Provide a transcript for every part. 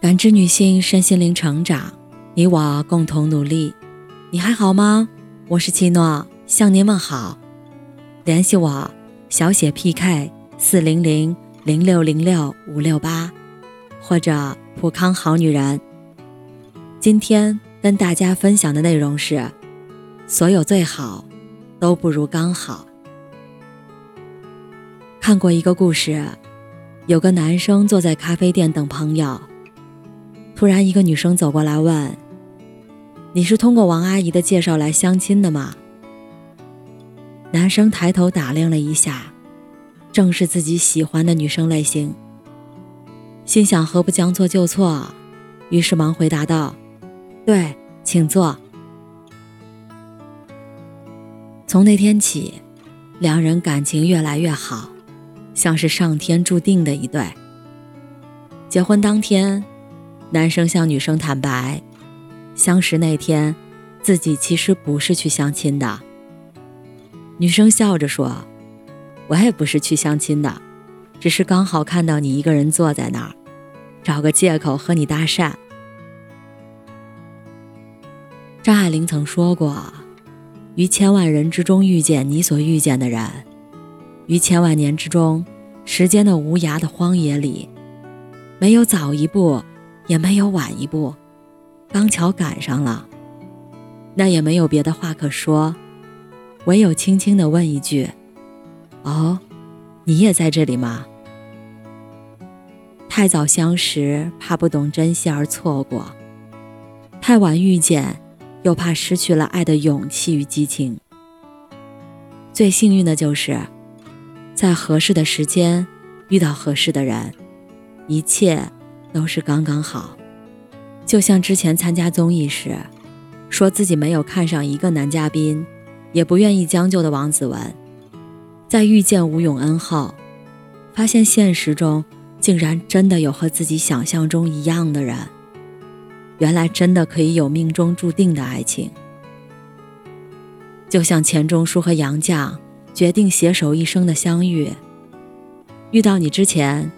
感知女性身心灵成长，你我共同努力。你还好吗？我是七诺，向您问好。联系我，小写 PK 四零零零六零六五六八，或者普康好女人。今天跟大家分享的内容是：所有最好都不如刚好。看过一个故事，有个男生坐在咖啡店等朋友。突然，一个女生走过来问：“你是通过王阿姨的介绍来相亲的吗？”男生抬头打量了一下，正是自己喜欢的女生类型，心想何不将错就错，于是忙回答道：“对，请坐。”从那天起，两人感情越来越好，像是上天注定的一对。结婚当天。男生向女生坦白，相识那天，自己其实不是去相亲的。女生笑着说：“我也不是去相亲的，只是刚好看到你一个人坐在那儿，找个借口和你搭讪。”张爱玲曾说过：“于千万人之中遇见你所遇见的人，于千万年之中，时间的无涯的荒野里，没有早一步。”也没有晚一步，刚巧赶上了，那也没有别的话可说，唯有轻轻地问一句：“哦，你也在这里吗？”太早相识，怕不懂珍惜而错过；太晚遇见，又怕失去了爱的勇气与激情。最幸运的就是，在合适的时间遇到合适的人，一切。都是刚刚好，就像之前参加综艺时，说自己没有看上一个男嘉宾，也不愿意将就的王子文，在遇见吴永恩后，发现现实中竟然真的有和自己想象中一样的人，原来真的可以有命中注定的爱情。就像钱钟书和杨绛决定携手一生的相遇，遇到你之前，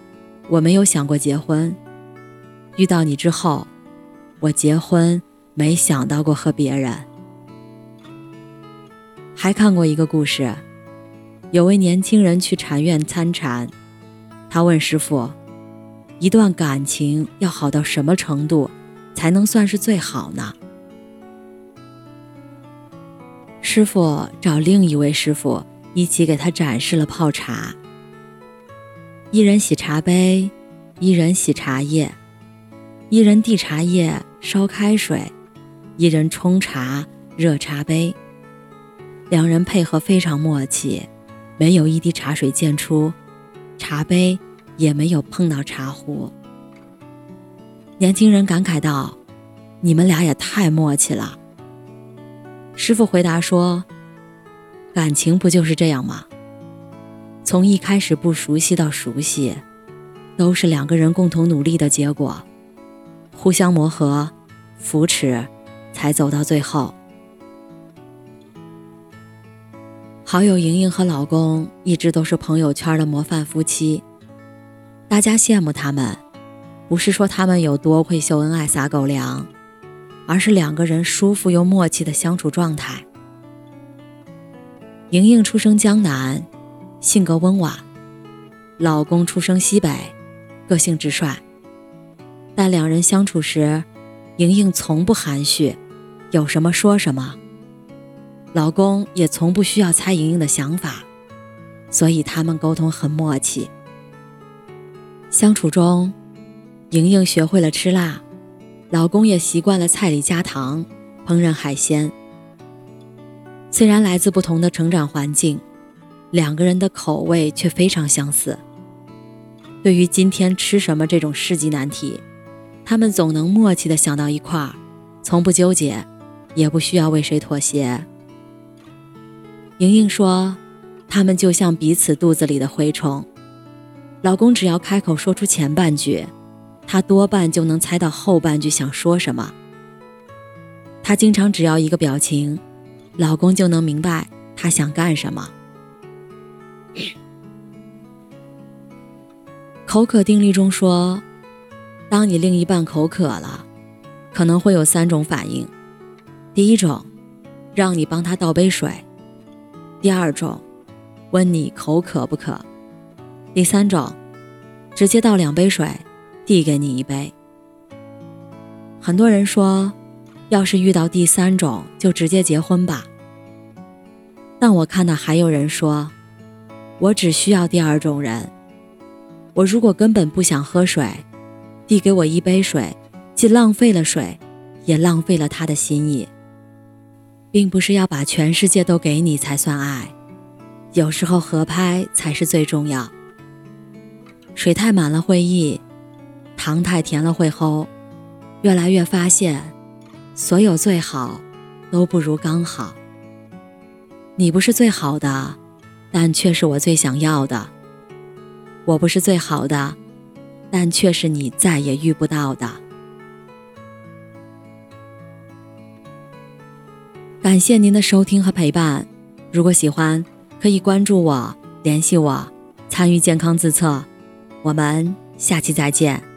我没有想过结婚。遇到你之后，我结婚没想到过和别人。还看过一个故事，有位年轻人去禅院参禅，他问师傅：“一段感情要好到什么程度，才能算是最好呢？”师傅找另一位师傅一起给他展示了泡茶，一人洗茶杯，一人洗茶叶。一人递茶叶、烧开水，一人冲茶、热茶杯。两人配合非常默契，没有一滴茶水溅出，茶杯也没有碰到茶壶。年轻人感慨道：“你们俩也太默契了。”师傅回答说：“感情不就是这样吗？从一开始不熟悉到熟悉，都是两个人共同努力的结果。”互相磨合、扶持，才走到最后。好友莹莹和老公一直都是朋友圈的模范夫妻，大家羡慕他们，不是说他们有多会秀恩爱、撒狗粮，而是两个人舒服又默契的相处状态。莹莹出生江南，性格温婉；老公出生西北，个性直率。但两人相处时，莹莹从不含蓄，有什么说什么。老公也从不需要猜莹莹的想法，所以他们沟通很默契。相处中，莹莹学会了吃辣，老公也习惯了菜里加糖，烹饪海鲜。虽然来自不同的成长环境，两个人的口味却非常相似。对于今天吃什么这种世纪难题。他们总能默契地想到一块儿，从不纠结，也不需要为谁妥协。莹莹说：“他们就像彼此肚子里的蛔虫，老公只要开口说出前半句，她多半就能猜到后半句想说什么。她经常只要一个表情，老公就能明白她想干什么。口渴定律中说。”当你另一半口渴了，可能会有三种反应：第一种，让你帮他倒杯水；第二种，问你口渴不渴；第三种，直接倒两杯水，递给你一杯。很多人说，要是遇到第三种，就直接结婚吧。但我看到还有人说，我只需要第二种人。我如果根本不想喝水，递给我一杯水，既浪费了水，也浪费了他的心意。并不是要把全世界都给你才算爱，有时候合拍才是最重要。水太满了会溢，糖太甜了会齁。越来越发现，所有最好都不如刚好。你不是最好的，但却是我最想要的；我不是最好的，但却是你再也遇不到的。感谢您的收听和陪伴。如果喜欢，可以关注我、联系我、参与健康自测。我们下期再见。